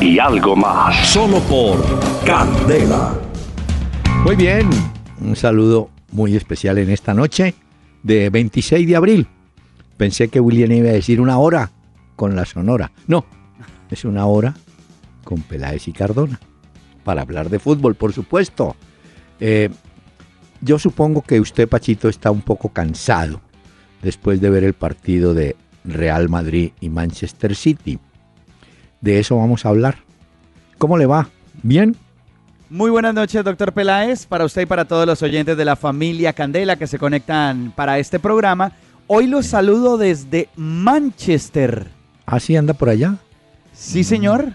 y algo más. Solo por Candela. Muy bien, un saludo muy especial en esta noche de 26 de abril. Pensé que William iba a decir una hora con la Sonora. No, es una hora con Peláez y Cardona. Para hablar de fútbol, por supuesto. Eh, yo supongo que usted, Pachito, está un poco cansado después de ver el partido de Real Madrid y Manchester City. De eso vamos a hablar. ¿Cómo le va? ¿Bien? Muy buenas noches, doctor Peláez, para usted y para todos los oyentes de la familia Candela que se conectan para este programa. Hoy los saludo desde Manchester. ¿Ah, sí anda por allá? Sí, señor.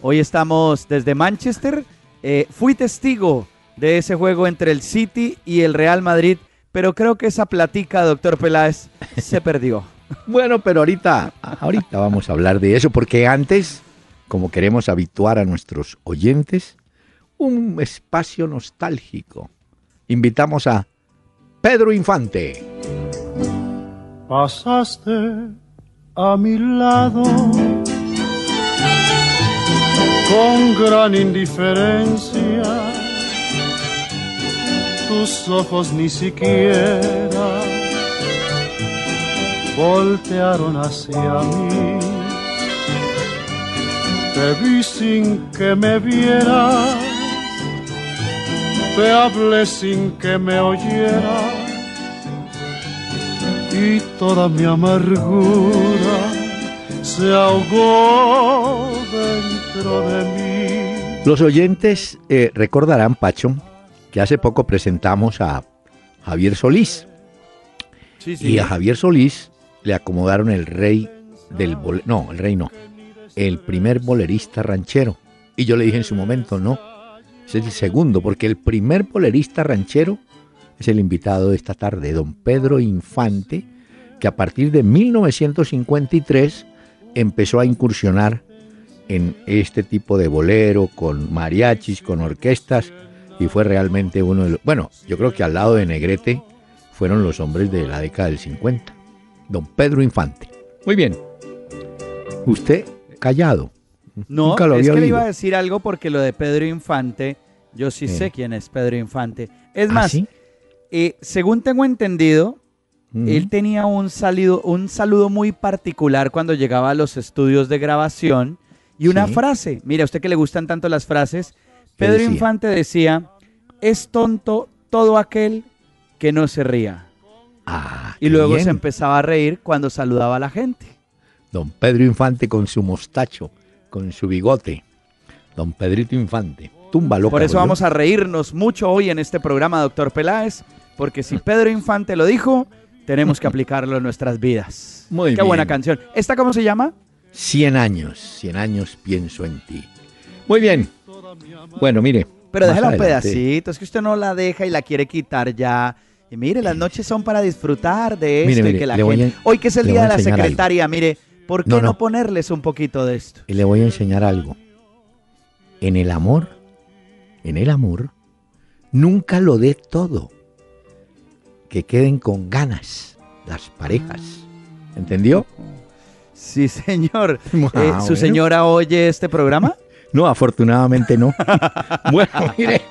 Hoy estamos desde Manchester. Eh, fui testigo de ese juego entre el City y el Real Madrid, pero creo que esa platica, doctor Peláez, se perdió. Bueno, pero ahorita, ahorita vamos a hablar de eso, porque antes, como queremos habituar a nuestros oyentes, un espacio nostálgico. Invitamos a Pedro Infante. Pasaste a mi lado con gran indiferencia tus ojos ni siquiera voltearon hacia mí. Te vi sin que me vieras, te hablé sin que me oyeras y toda mi amargura se ahogó dentro de mí. Los oyentes eh, recordarán, Pacho, que hace poco presentamos a Javier Solís. Sí, sí. Y a Javier Solís le acomodaron el rey del bol no, el rey no, el primer bolerista ranchero. Y yo le dije en su momento, no, ese es el segundo, porque el primer bolerista ranchero es el invitado de esta tarde, don Pedro Infante, que a partir de 1953 empezó a incursionar en este tipo de bolero, con mariachis, con orquestas, y fue realmente uno de los... Bueno, yo creo que al lado de Negrete fueron los hombres de la década del 50. Don Pedro Infante. Muy bien. Usted callado. No, Nunca lo es había que le iba a decir algo porque lo de Pedro Infante, yo sí Sí. sé quién es Pedro Infante. Es ¿Ah, más, sí? eh, según tengo entendido, él tenía un, salido, un saludo muy particular cuando llegaba a los estudios de grabación y una Sí. frase. Mira, a usted que le gustan tanto las frases, ¿Qué Pedro decía? Infante decía, es tonto todo aquel que no se ría. Ah, Y luego bien. se empezaba a reír cuando saludaba a la gente. Don Pedro Infante con su mostacho, con su bigote. Don Pedrito Infante. Tumba loca. Por eso vamos a reírnos mucho hoy en este programa, doctor Peláez, porque si Pedro Infante lo dijo, tenemos que aplicarlo en nuestras vidas. Muy Qué buena canción. ¿Esta cómo se llama? Cien años, cien años pienso en ti. Muy bien. Bueno, mire. Pero más déjala un pedacito, es que usted no la deja y la quiere quitar ya. Y mire, las noches son para disfrutar de esto Mire, y que la gente... a- Hoy que es el día de la algo. secretaria, mire, ¿por qué No, no, no. ponerles un poquito de esto? Y le voy a enseñar algo. En el amor, en el amor, nunca lo dé todo. Que queden con ganas las parejas. ¿Entendió? Sí, señor. Eh, ¿Su señora oye este programa? No, afortunadamente no. bueno, mire.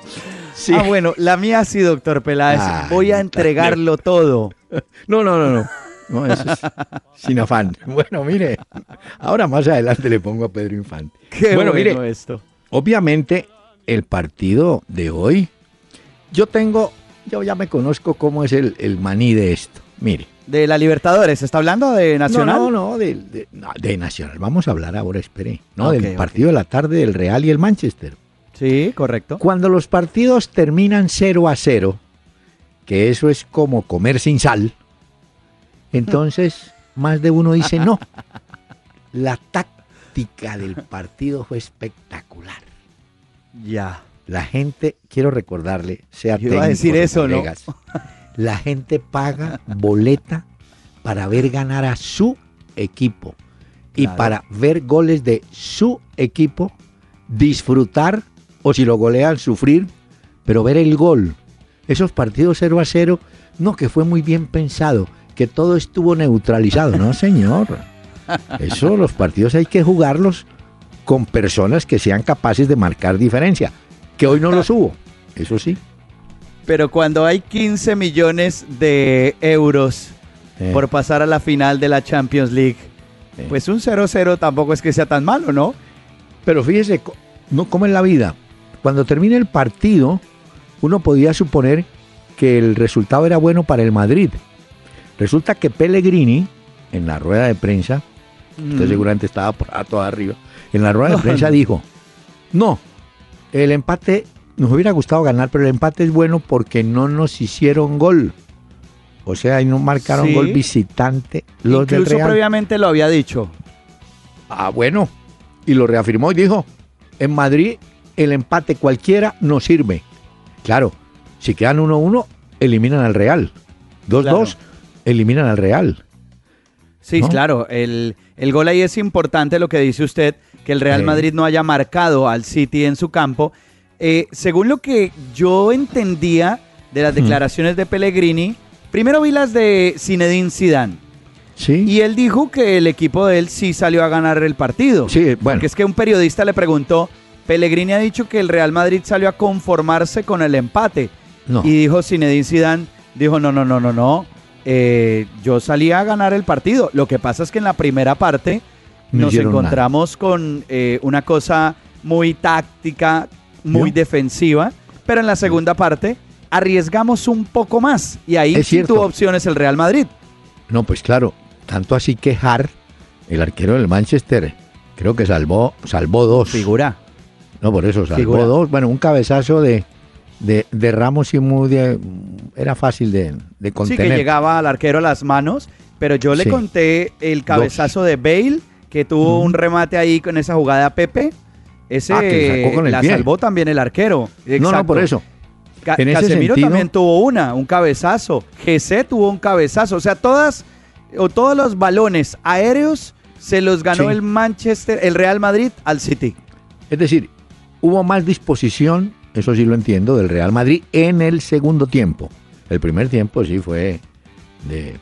Sí. Ah, bueno, la mía sí, doctor Peláez. Ay, Voy a entregarlo todo. No, no, no, no. No, eso es sin afán. Bueno, mire. Ahora más adelante le pongo a Pedro Infante. Qué Bueno, bueno, mire. esto. Obviamente, el partido de hoy, yo tengo, yo ya me conozco cómo es el, el maní de esto. Mire. De la Libertadores, ¿está hablando de Nacional? No, no, no, de, de- no, de Nacional. Vamos a hablar ahora, espere. No, del partido de la tarde del Real y el Manchester. Sí, correcto. Cuando los partidos terminan 0 a 0, que eso es como comer sin sal, entonces más de uno dice no. La táctica del partido fue espectacular. Ya. La gente, quiero recordarle, sea Yo iba a decir eso, ¿no? colegas, La gente paga boleta para ver ganar a su equipo y Claro. para ver goles de su equipo, disfrutar o si lo golean, sufrir, pero ver el gol. Esos partidos 0 a 0, no, que fue muy bien pensado, que todo estuvo neutralizado. No, señor. Eso, los partidos hay que jugarlos con personas que sean capaces de marcar diferencia, que hoy no los hubo. Eso sí. Pero cuando hay 15 millones de euros Eh, por pasar a la final de la Champions League, eh. pues un 0-0 tampoco es que sea tan malo, ¿no? Pero fíjese, no como en la vida. Cuando termine el partido, uno podía suponer que el resultado era bueno para el Madrid. Resulta que Pellegrini, en la rueda de prensa, usted Mm. seguramente estaba por todo arriba, en la rueda de prensa dijo, no, el empate, nos hubiera gustado ganar, pero el empate es bueno porque no nos hicieron gol. O sea, ahí no marcaron Sí. gol visitante los del Incluso Real. previamente lo había dicho. Ah, bueno. Y lo reafirmó y dijo, en Madrid el empate cualquiera no sirve. Claro, si quedan 1-1, eliminan al Real. 2-2, eliminan al Real. Sí, ¿No? claro, el, el gol ahí es importante lo que dice usted, que el Real Sí. Madrid no haya marcado al City en su campo. Eh, según lo que yo entendía de las Hmm. declaraciones de Pellegrini, primero vi las de Zinedine Zidane Sí. y él dijo que el equipo de él sí salió a ganar el partido. sí, bueno. Porque es que un periodista le preguntó, Pellegrini ha dicho que el Real Madrid salió a conformarse con el empate. No. Y dijo Zinedine Zidane, dijo, no, no, no, no, no, eh, yo salí a ganar el partido. Lo que pasa es que en la primera parte No nos encontramos con eh, una cosa muy táctica, muy defensiva, pero en la segunda parte arriesgamos un poco más y ahí tuvo opciones el Real Madrid. No, pues claro, tanto así que Hart, el arquero del Manchester, creo que salvó, salvó dos. Figura. No, por eso, salvó Figura. dos. Bueno, un cabezazo de, de, de Ramos y muy de- era fácil de, de Sí, contener. que llegaba al arquero a las manos, pero yo le Sí. conté el cabezazo de Bale, que tuvo un remate ahí con esa jugada a Pepe. Ese Ah, que sacó con el la pie. salvó también el arquero. No, no, por eso. Ca- En ese Casemiro sentido- también tuvo una, un cabezazo. GC tuvo un cabezazo. O sea, todas o todos los balones aéreos se los ganó Sí. el Manchester, el Real Madrid al City. Es decir, hubo más disposición, eso sí lo entiendo, del Real Madrid en el segundo tiempo. El primer tiempo sí fue de...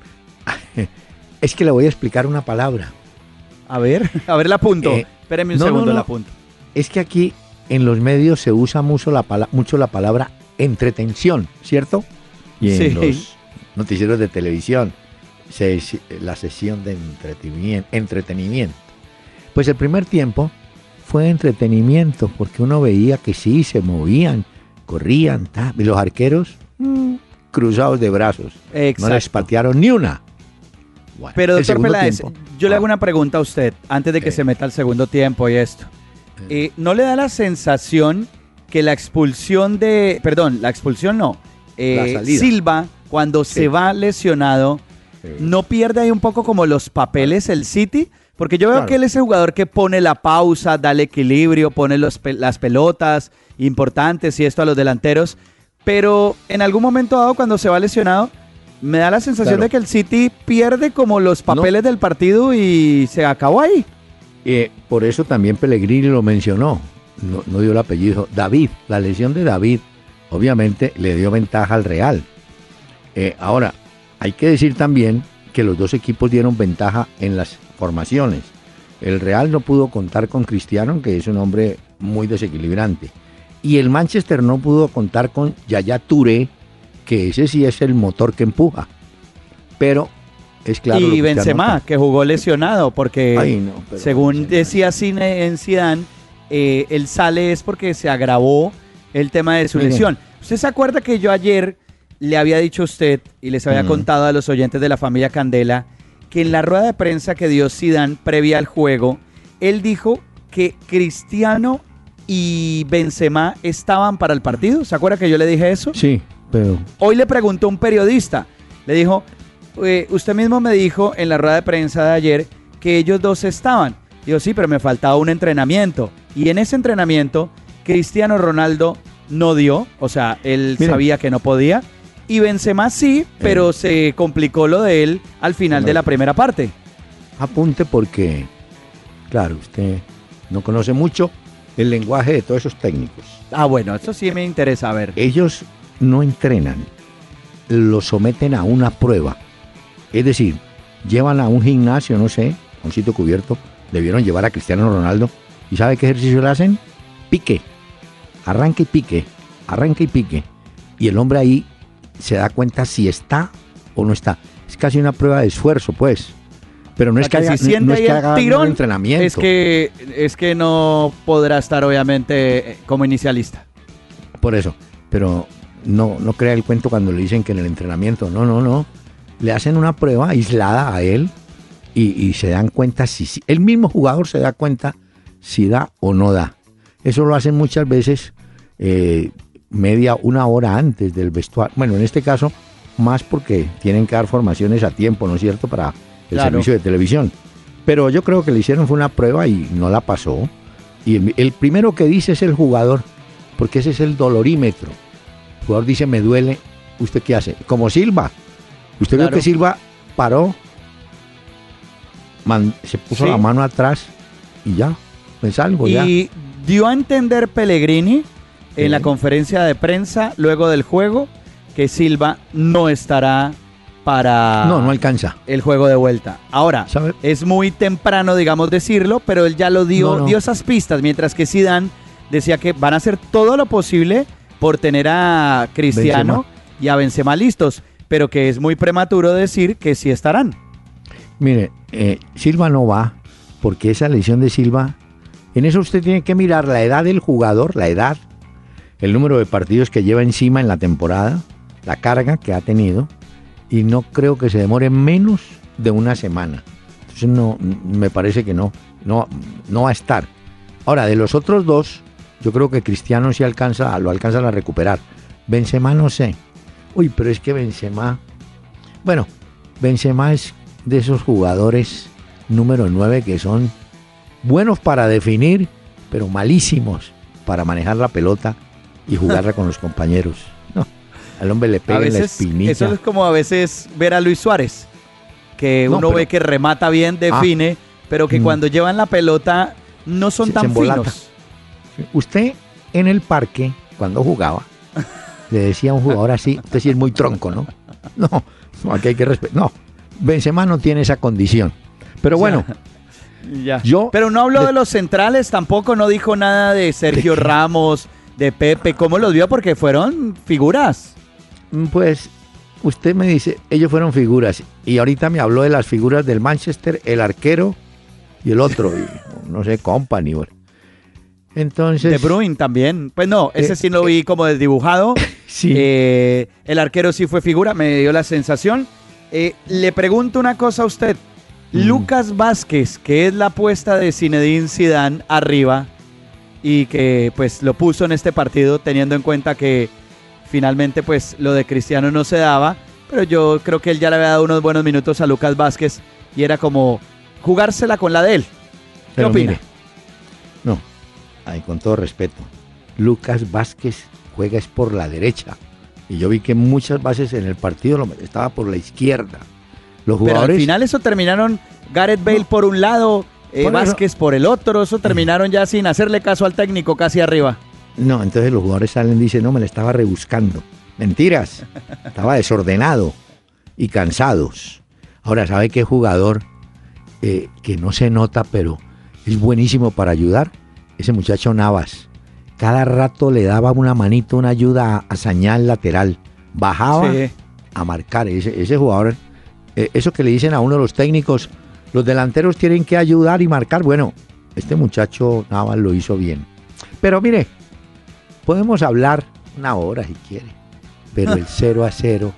Es que le voy a explicar una palabra. A ver, a ver, la apunto. Eh, Espéreme un no, no, segundo, no. la apunto. Es que aquí en los medios se usa mucho la, pala- mucho la palabra entretención, ¿cierto? Y en Sí. los noticieros de televisión, se- la sesión de entretenimiento, entretenimiento. Pues el primer tiempo fue entretenimiento, porque uno veía que sí, se movían, corrían, ta, y los arqueros mm, cruzados de brazos. No les Exacto. patearon ni una. Bueno, Pero doctor Peláez, tiempo- yo le hago una pregunta a usted antes de que Eh. se meta al segundo tiempo y esto. Eh, ¿No le da la sensación que la expulsión de, perdón, la expulsión no, eh, La salida. Silva cuando Sí. se va lesionado Sí. no pierde ahí un poco como los papeles el City? Porque yo veo Claro. que él es el jugador que pone la pausa, da el equilibrio, pone los las pelotas importantes y esto a los delanteros. Pero en algún momento dado, cuando se va lesionado, me da la sensación Claro. de que el City pierde como los No. papeles del partido y se acabó ahí. Eh, por eso también Pellegrini lo mencionó, no, no dio el apellido. David, la lesión de David, obviamente le dio ventaja al Real. Eh, ahora, hay que decir también que los dos equipos dieron ventaja en las formaciones. El Real no pudo contar con Cristiano, que es un hombre muy desequilibrante. Y el Manchester no pudo contar con Yaya Touré, que ese sí es el motor que empuja. Pero es claro. y Benzema, que jugó lesionado, porque Ay, no, pero según Benzema. decía Cine en Zidane, eh, él sale es porque se agravó el tema de su lesión. ¿Usted se acuerda que yo ayer le había dicho a usted y les había Mm. contado a los oyentes de la familia Candela que en la rueda de prensa que dio Zidane previa al juego, él dijo que Cristiano y Benzema estaban para el partido? ¿Se acuerda que yo le dije eso? Sí, pero Hoy le preguntó un periodista, le dijo, eh, usted mismo me dijo en la rueda de prensa de ayer que ellos dos estaban. Digo, sí, pero me faltaba un entrenamiento. Y en ese entrenamiento, Cristiano Ronaldo no dio, o sea, él sabía que no podía. Y Benzema sí, pero se complicó lo de él al final de la primera parte. Apunte porque, claro, usted no conoce mucho el lenguaje de todos esos técnicos. Ah, bueno, eso sí me interesa ver. Ellos no entrenan, lo someten a una prueba. Es decir, llevan a un gimnasio, no sé, a un sitio cubierto, debieron llevar a Cristiano Ronaldo. ¿Y sabe qué ejercicio le hacen? Pique. Arranque y pique. Arranque y pique. Y el hombre ahí se da cuenta si está o no está. Es casi una prueba de esfuerzo, pues. Pero no es que, haga, no, es que haga un entrenamiento. Es que, es que no podrá estar, obviamente, como inicialista. Por eso. Pero no, no crea el cuento cuando le dicen que en el entrenamiento. No, no, no. Le hacen una prueba aislada a él y, se dan cuenta si, si, el mismo jugador se da cuenta si da o no da. Eso lo hacen muchas veces eh, media, una hora antes del vestuario. Bueno, en este caso, más porque tienen que dar formaciones a tiempo, ¿no es cierto?, para el servicio de televisión. Pero yo creo que le hicieron fue una prueba y no la pasó. Y el, primero que dice es el jugador, porque ese es el dolorímetro. El jugador dice, me duele. ¿Usted qué hace? Como Silva. Usted vio que Silva paró, se puso la mano atrás y ya, pues algo y dio a entender Pellegrini en la conferencia de prensa luego del juego que Silva no estará para no no alcanza. el juego de vuelta. Ahora es muy temprano digamos decirlo, pero él ya lo dio dio esas pistas mientras que Zidane decía que van a hacer todo lo posible por tener a Cristiano y a Benzema listos, pero que es muy prematuro decir que sí estarán. Mire, eh, Silva no va, porque esa lesión de Silva, en eso usted tiene que mirar la edad del jugador, la edad, el número de partidos que lleva encima en la temporada, la carga que ha tenido, y no creo que se demore menos de una semana. Entonces no, me parece que no, no, no va a estar. Ahora, de los otros dos, yo creo que Cristiano sí alcanza, lo alcanzan a recuperar. Benzema no sé. Uy, pero es que Benzema, bueno, Benzema es de esos jugadores número 9 que son buenos para definir, pero malísimos para manejar la pelota y jugarla con los compañeros. No, al hombre le pega la espinita. Eso es como a veces ver a Luis Suárez, que uno ve que remata bien, ah. define, pero que mm. cuando llevan la pelota no son tan finos. Usted en el parque, cuando jugaba, le decía a un jugador así, usted sí es muy tronco, ¿no? No, no aquí hay que respetar. No, Benzema no tiene esa condición. Pero bueno, ya. yo... Pero no habló de, los centrales, tampoco no dijo nada de Sergio Ramos, de Pepe. ¿Cómo los vio? Porque fueron figuras. Mm, pues usted me dice, ellos fueron figuras. Y ahorita me habló de las figuras del Manchester, el arquero y el otro, no sé, Company. Entonces. De Bruin también. Pues no, ese eh, sí lo vi como desdibujado. sí. Eh, el arquero sí fue figura, me dio la sensación. Eh, le pregunto una cosa a usted. Mm. Lucas Vázquez, que es la apuesta de Zinedine Zidane arriba y que pues lo puso en este partido teniendo en cuenta que finalmente pues lo de Cristiano no se daba, pero yo creo que él ya le había dado unos buenos minutos a Lucas Vázquez y era como jugársela con la de él. ¿Qué opina? no, con todo respeto, Lucas Vázquez juega es por la derecha. Y yo vi que muchas bases en el partido estaba por la izquierda. Los jugadores, Pero al final eso terminaron Gareth Bale por un lado, eh, Vázquez por el otro, eso terminaron ya sin hacerle caso al técnico casi arriba. No, entonces los jugadores salen y dicen, no, me la estaba rebuscando. Mentiras, estaba desordenado y cansados. Ahora, ¿sabe qué jugador eh, que no se nota, pero es buenísimo para ayudar? Ese muchacho Navas cada rato le daba una manito, una ayuda a, señal lateral. Bajaba a marcar. Ese, jugador, eh, eso que le dicen a uno de los técnicos, los delanteros tienen que ayudar y marcar. Bueno, este muchacho nada lo hizo bien. Pero mire, podemos hablar una hora si quiere, pero el 0 a 0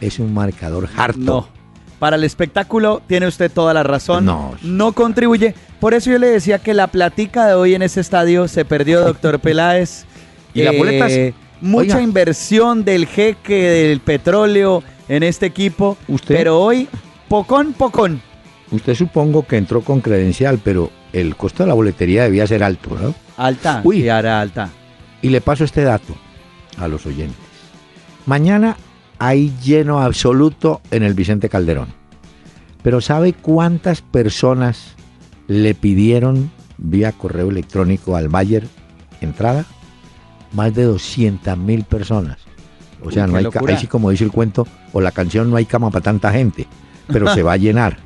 es un marcador harto. No. Para el espectáculo tiene usted toda la razón. No. No contribuye. Por eso yo le decía que la platica de hoy en ese estadio se perdió, doctor Peláez. y la boleta eh, Mucha inversión del jeque del petróleo en este equipo. ¿Usted? Pero hoy, pocón, pocón. Usted supongo que entró con credencial, pero el costo de la boletería debía ser alto, ¿no? Alta, Uy. sí, era alta. Y le paso este dato a los oyentes. Mañana hay lleno absoluto en el Vicente Calderón. Pero ¿sabe cuántas personas le pidieron vía correo electrónico al Bayer entrada? Más de 200 mil personas. O sea, Uy, no hay, ahí sí como dice el cuento, o la canción, no hay cama para tanta gente, pero se va a llenar.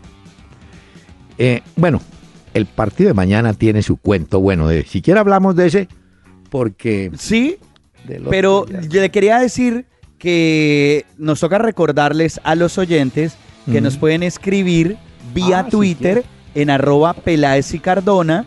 Eh, bueno, el partido de mañana tiene su cuento. Bueno, de, siquiera hablamos de ese, porque... Sí, pero yo le quería decir que nos toca recordarles a los oyentes que nos pueden escribir vía Ah, sí, Twitter en arroba Peláez y Cardona.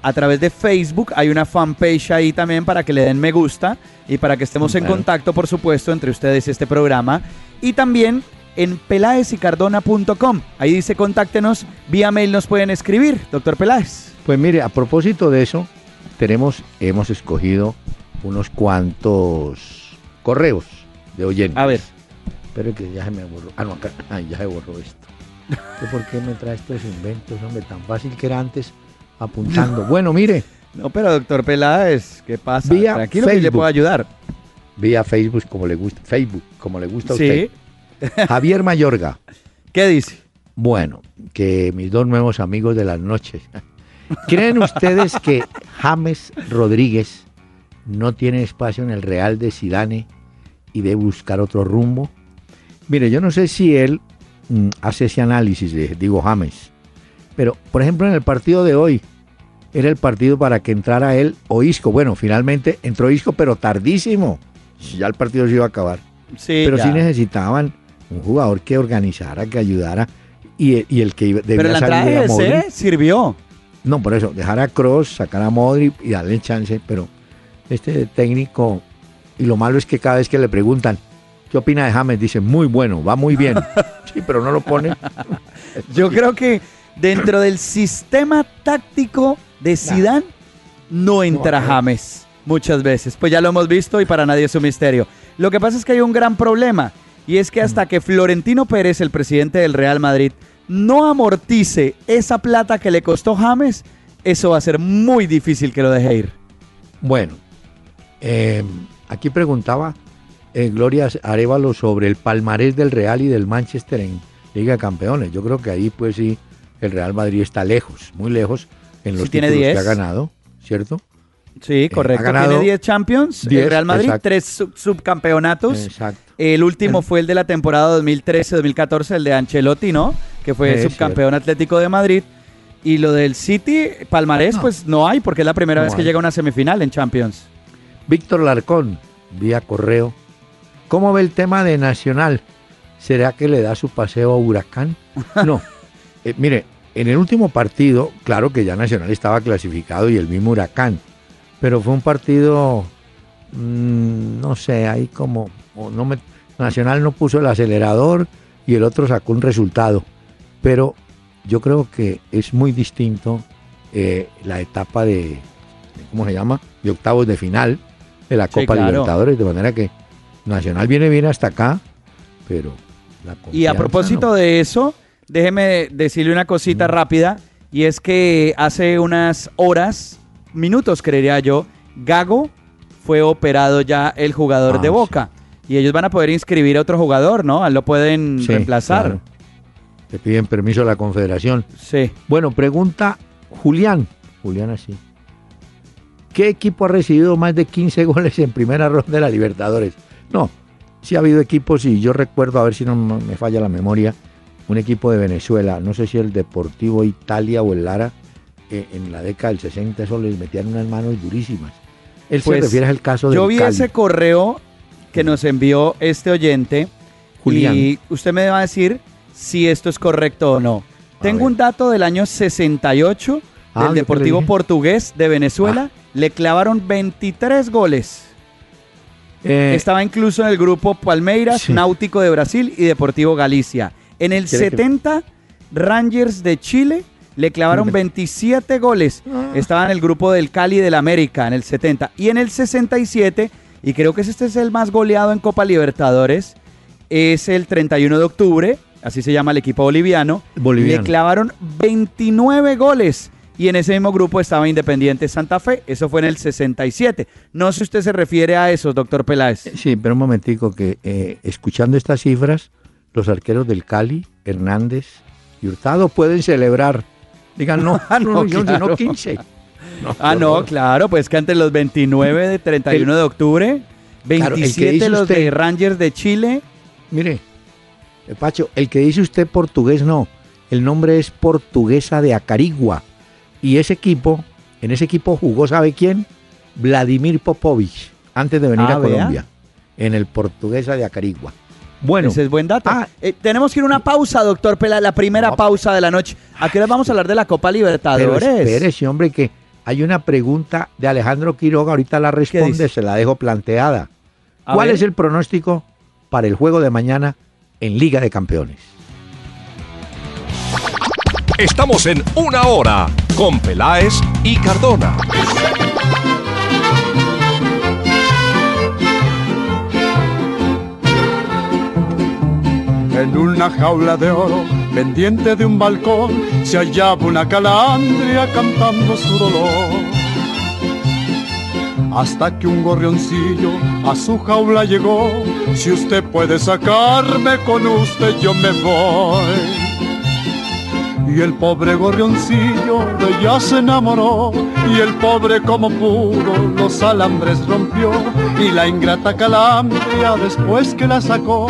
A través de Facebook hay una fanpage ahí también para que le den me gusta y para que estemos en contacto, por supuesto, entre ustedes y este programa. Y también en peláezicardona.com. Ahí dice contáctenos, vía mail nos pueden escribir, doctor Peláez. Pues mire, a propósito de eso, tenemos, hemos escogido unos cuantos correos de oyentes. A ver. Espero que ya se me borró. Ah, no, acá. Ya se borró esto. ¿Usted ¿Por qué me trae estos inventos, hombre? Tan fácil que era antes apuntando. Bueno, mire, No, pero doctor Peláez, ¿qué pasa? Vía Tranquilo que le Facebook. puedo ayudar. vía Facebook como le gusta, Facebook como le gusta a Sí. Javier Mayorga. ¿Qué dice? Bueno, que mis dos nuevos amigos de las noches. ¿Creen ustedes que James Rodríguez no tiene espacio en el Real de Sidane y debe buscar otro rumbo? Mire, yo no sé si él mm, hace ese análisis, de, digo James, pero por ejemplo en el partido de hoy era el partido para que entrara él o Isco. Bueno, finalmente entró Isco, pero tardísimo. Ya el partido se iba a acabar Sí, pero ya. sí necesitaban un jugador que organizara, que ayudara y, y el que debía Pero la entrada salir de a Modric. ese sirvió. No, por eso, dejar a Cross, sacar a Modric y darle chance, pero este técnico, y lo malo es que cada vez que le preguntan, ¿qué opina de James? Dice, muy bueno, va muy bien. sí, pero no lo pone. Yo creo que dentro del sistema táctico de Zidane no entra. James muchas veces. Pues ya lo hemos visto y para nadie es un misterio. Lo que pasa es que hay un gran problema y es que hasta que Florentino Pérez, el presidente del Real Madrid, no amortice esa plata que le costó James, eso va a ser muy difícil que lo deje ir. Bueno, eh, aquí preguntaba eh, Gloria Arevalo sobre el palmarés del Real y del Manchester en Liga de Campeones. Yo creo que ahí pues sí, el Real Madrid está lejos, muy lejos en los Sí, tiene títulos 10. que ha ganado, ¿cierto? Sí, correcto. Eh, ha ganado Tiene 10 Champions, el 10, Real Madrid, exacto. 3 subcampeonatos. Exacto. El último El- fue el de la temporada 2013-2014, el de Ancelotti, ¿no? Que fue Es subcampeón Atlético de Madrid. Y lo del City, Palmarés, No. pues no hay, porque es la primera No vez que hay. llega a una semifinal en Champions. Víctor Larcón, vía correo. ¿Cómo ve el tema de Nacional? ¿Será que le da su paseo a Huracán? No. Eh, mire, en el último partido, claro que ya Nacional estaba clasificado y el mismo Huracán, pero fue un partido, mm, no sé, ahí como, o no me- Nacional no puso el acelerador y el otro sacó un resultado, pero yo creo que es muy distinto eh, la etapa de, de- ¿cómo se llama? De octavos de final de la Sí, Copa claro. Libertadores, de manera que Nacional viene bien hasta acá, pero la Y a propósito no. de eso, déjeme decirle una cosita rápida, y es que hace unas horas, minutos creería yo, Gago fue operado ya el jugador Ah, de sí. Boca. Y ellos van a poder inscribir a otro jugador, ¿no? Lo pueden Sí, reemplazar. claro. Le piden permiso a la Confederación. Sí. Bueno, pregunta Julián. Julián así. ¿Qué equipo ha recibido más de 15 goles en primera ronda de la Libertadores? No, sí ha habido equipos y yo recuerdo, a ver si no me falla la memoria, un equipo de Venezuela, no sé si el Deportivo Italia o el Lara, en la década del 60 eso les metían unas manos durísimas. Él Pues, se refiere al caso Yo del vi Cali. ese correo que nos envió este oyente Julián. y usted me va a decir si esto es correcto o no. A Tengo ver. un dato del año 68 Ah, del yo Deportivo. Portugués de Venezuela. Le clavaron 23 goles. Eh, Estaba incluso en el grupo Palmeiras, sí. Náutico de Brasil y Deportivo Galicia. En el ¿Quiere que- 70, Rangers de Chile le clavaron Mira. 27 goles. Ah. Estaba en el grupo del Cali del América en el 70. Y en el 67, y creo que este es el más goleado en Copa Libertadores, es el 31 de octubre, así se llama el equipo boliviano. Boliviano. Le clavaron 29 goles. y en ese mismo grupo estaba Independiente Santa Fe, eso fue en el 67. No sé si usted se refiere a eso, doctor Peláez. Sí, pero un momentico que eh, escuchando estas cifras, los arqueros del Cali, Hernández y Hurtado pueden celebrar. Digan, no, Ah, no, no, yo, claro. no 15. No, Ah, no, claro, pues que antes los 29 de 31 de octubre, Claro, el que 27 dice los usted- de Rangers de Chile. Mire, eh, Pacho, el que dice usted portugués no. El nombre es Portuguesa de Acarigua. Y ese equipo, en ese equipo jugó, ¿sabe quién? Vladimir Popovich, antes de venir Ah, a vea. Colombia. En el Portuguesa de Acarigua. Bueno, Ese es buen dato. Ah. Eh, tenemos que ir a una pausa, doctor Peláez, la primera No. pausa de la noche. ¿A qué hora vamos a hablar de la Copa pero Libertadores? espérese, hombre, que hay una pregunta de Alejandro Quiroga, ahorita la responde, se la dejo planteada. A ¿Cuál ver. es el pronóstico para el juego de mañana en Liga de Campeones? Estamos en una hora con Peláez y Cardona. En una jaula de oro, pendiente de un balcón, se hallaba una calandria cantando su dolor. Hasta que un gorrioncillo a su jaula llegó, si usted puede sacarme con usted yo me voy. Y el pobre gorrioncillo de ella se enamoró Y el pobre como pudo los alambres rompió Y la ingrata calandria después que la sacó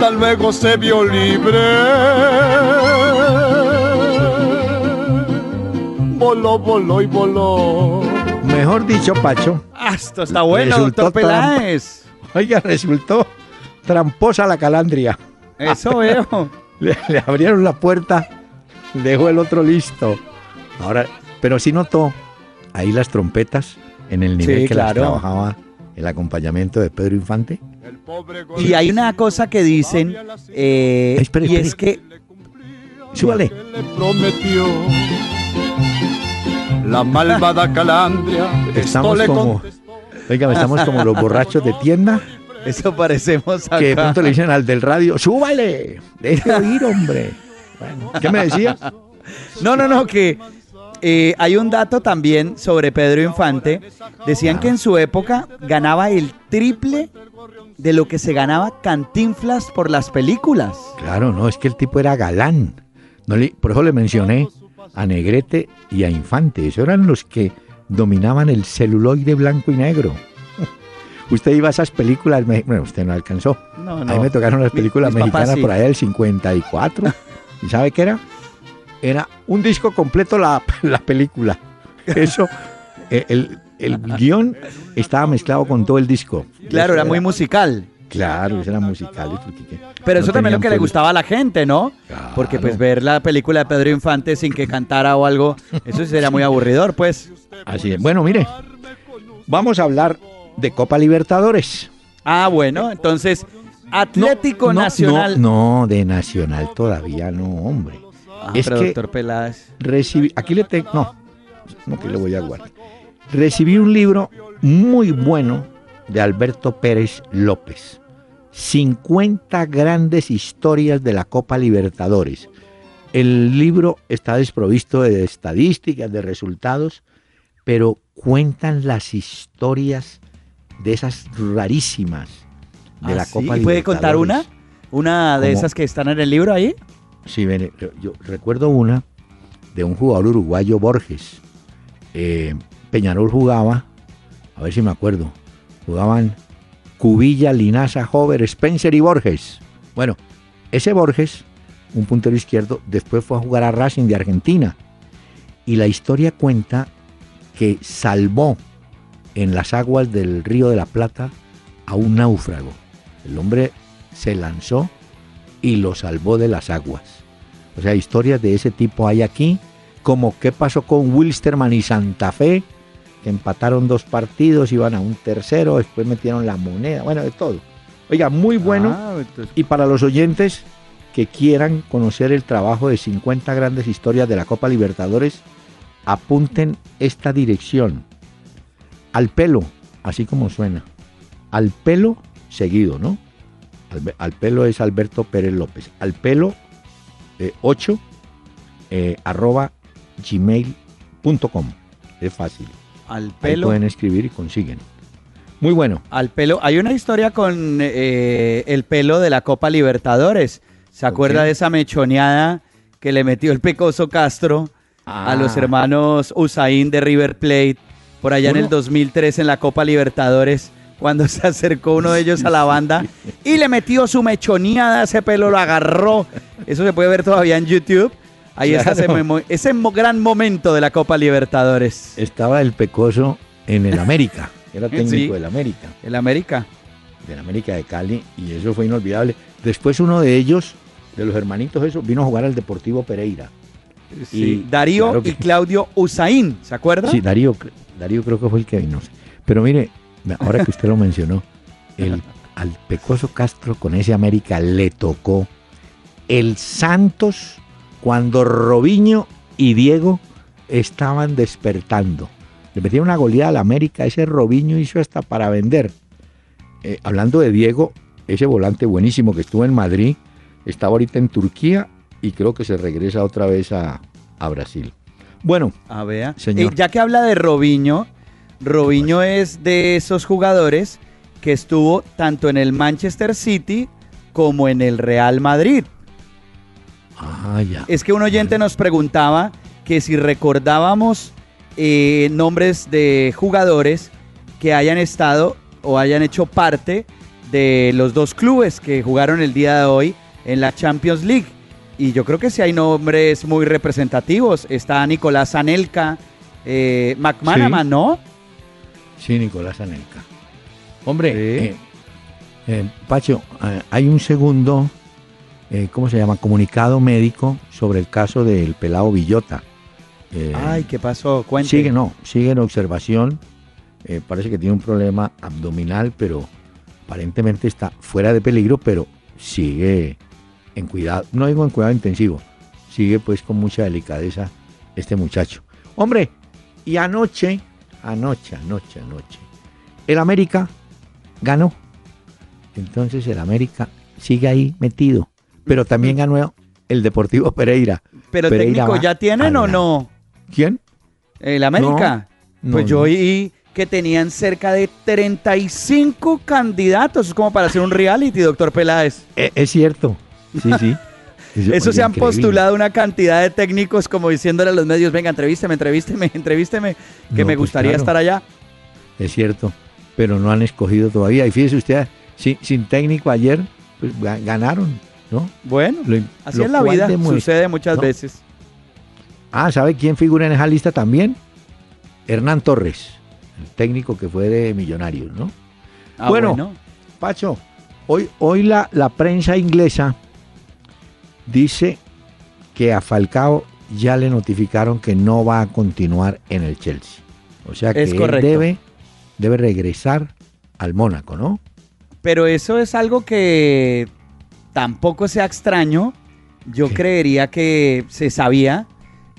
Tal luego se vio libre Voló, voló y voló Mejor dicho, Pacho, Ah, esto está bueno, Resultó doctor Peláez. oiga, resultó tramposa la calandria. Eso veo. Le, le abrieron la puerta, dejó el otro listo. Ahora, pero sí notó ahí las trompetas en el nivel Sí, que las trabajaba el acompañamiento de Pedro Infante. El pobre Y hay una cosa que dicen, eh, Espere, y espere. es que Súbale. La malvada calandria esto Estamos le como, contestó. oiga, estamos como los borrachos de tienda eso parecemos acá. que de pronto le dicen al del radio, súbale, deje oír, hombre. Bueno, ¿Qué me decía? No, no, no, que eh, hay un dato también sobre Pedro Infante. Decían que en su época ganaba el triple de lo que se ganaba Cantinflas por las películas. Claro, no, es que el tipo era galán. No le- por eso le mencioné a Negrete y a Infante. Esos eran los que dominaban el celuloide blanco y negro. Usted iba a esas películas, bueno, usted no alcanzó. No, A mí me tocaron las Mi- películas papás mexicanas sí. por allá del 54. ¿Y sabe qué era? Era un disco completo la, la película. Eso, eh, el, el guion estaba mezclado con todo el disco. Claro, era muy musical. Claro, eso era musical. porque que Pero no eso también es lo que le gustaba a la gente, ¿no? Claro. Porque pues ver la película de Pedro Infante sin que cantara o algo, eso sería muy aburridor, pues. Así es. Bueno, mire, vamos a hablar de Copa Libertadores. Ah, bueno, entonces Atlético No, Nacional. No, no, de Nacional todavía no, hombre. Ah, es pero que doctor Peláez. recibí, aquí le tengo, no, no que le voy a guardar. Recibí un libro muy bueno de Alberto Pérez López. 50 grandes historias de la Copa Libertadores. El libro está desprovisto de estadísticas, de resultados, pero cuentan las historias de esas rarísimas de Ah, la sí, Copa ¿y ¿Puede contar una? Una de ¿Cómo? esas que están en el libro ahí. Sí, ven, yo recuerdo una de un jugador uruguayo Borges. Eh, Peñarol jugaba, a ver si me acuerdo, jugaban Cubilla, Linaza, Hover, Spencer y Borges. Bueno, ese Borges, un puntero izquierdo, después fue a jugar a Racing de Argentina. Y la historia cuenta que salvó en las aguas del río de la Plata a un náufrago. El hombre se lanzó y lo salvó de las aguas. O sea, historias de ese tipo hay aquí, como qué pasó con Wilstermann y Santa Fe, que empataron dos partidos, iban a un tercero, después metieron la moneda, bueno, de todo. Oiga, muy bueno. Ah, entonces- Y para los oyentes que quieran conocer el trabajo de 50 grandes historias de la Copa Libertadores, apunten esta dirección. Al pelo, así como suena. Al pelo seguido, ¿no? Al, al pelo es Alberto Pérez López. Al pelo 8 eh, arroba Es fácil. Al Ahí pelo. pueden escribir y consiguen. Muy bueno. Al pelo. Hay una historia con eh, el pelo de la Copa Libertadores. ¿Se acuerda de esa mechoneada que le metió el Pecoso Castro a los Ah. hermanos Usain de River Plate por allá en el Uno- 2003 en la Copa Libertadores? Cuando se acercó uno de ellos a la banda y le metió su mechoneada, ese pelo lo agarró. Eso se puede ver todavía en YouTube. Ahí está ese, Claro. memo- ese gran momento de la Copa Libertadores. Estaba el Pecoso en el América. Era técnico Sí. del América. El América. Del América de Cali. Y eso fue inolvidable. Después uno de ellos, de los hermanitos esos, vino a jugar al Deportivo Pereira. Sí, Y- Darío claro que- y Claudio Usain, ¿se acuerda? Sí, Darío, Darío creo que fue el que vino. Pero mire, ahora que usted lo mencionó, el, al Pecoso Castro con ese América le tocó el Santos cuando Robinho y Diego estaban despertando. Le metieron una goleada al América, ese Robinho hizo hasta para vender. Eh, hablando de Diego, ese volante buenísimo que estuvo en Madrid, está ahorita en Turquía y creo que se regresa otra vez a, a Brasil. Bueno, A ver, Señor. Eh, ya que habla de Robinho, Robinho es de esos jugadores que estuvo tanto en el Manchester City como en el Real Madrid. ah, ya. Es que un oyente nos preguntaba que si recordábamos eh, nombres de jugadores que hayan estado o hayan hecho parte de los dos clubes que jugaron el día de hoy en la Champions League. Y yo creo que sí hay nombres muy representativos. Está Nicolás Anelka, eh, McManaman, ¿no? Sí, Nicolás Anelka. Hombre, Sí. eh, eh, Pacho, eh, hay un segundo, ¿cómo se llama? Comunicado médico sobre el caso del pelado Villota. Ay, ¿qué pasó? Cuente. sigue, no, sigue en observación. Parece que tiene un problema abdominal, pero aparentemente está fuera de peligro, pero sigue en cuidado, no digo en cuidado intensivo, sigue pues con mucha delicadeza este muchacho. Hombre, y anoche, anoche, anoche, anoche, el América ganó. Entonces el América sigue ahí metido, pero también ganó el Deportivo Pereira. Pero Pereira técnico ya tienen o no? ¿Quién? El América. No, pues yo oí que tenían cerca de 35 candidatos. Es como para hacer un reality, doctor Peláez. Eh, es cierto, sí, sí. Eso se han increíble. postulado una cantidad de técnicos como diciéndole a los medios, venga, entrevísteme, entrevísteme, entrevísteme, que No, me pues gustaría claro. estar allá. Es cierto, pero no han escogido todavía. Y fíjese usted, sin, sin técnico ayer, pues ga- ganaron, ¿no? Bueno, Lo- así lo es la vida, sucede muchas ¿no? veces. Ah, ¿sabe quién figura en esa lista también? Hernán Torres, el técnico que fue de Millonarios, ¿no? Ah, Bueno. bueno. Pacho, hoy, hoy la, la prensa inglesa dice que a Falcao ya le notificaron que no va a continuar en el Chelsea. O sea que Es él correcto. debe, debe regresar al Mónaco, ¿no? Pero eso es algo que tampoco sea extraño. Yo ¿Qué? creería que se sabía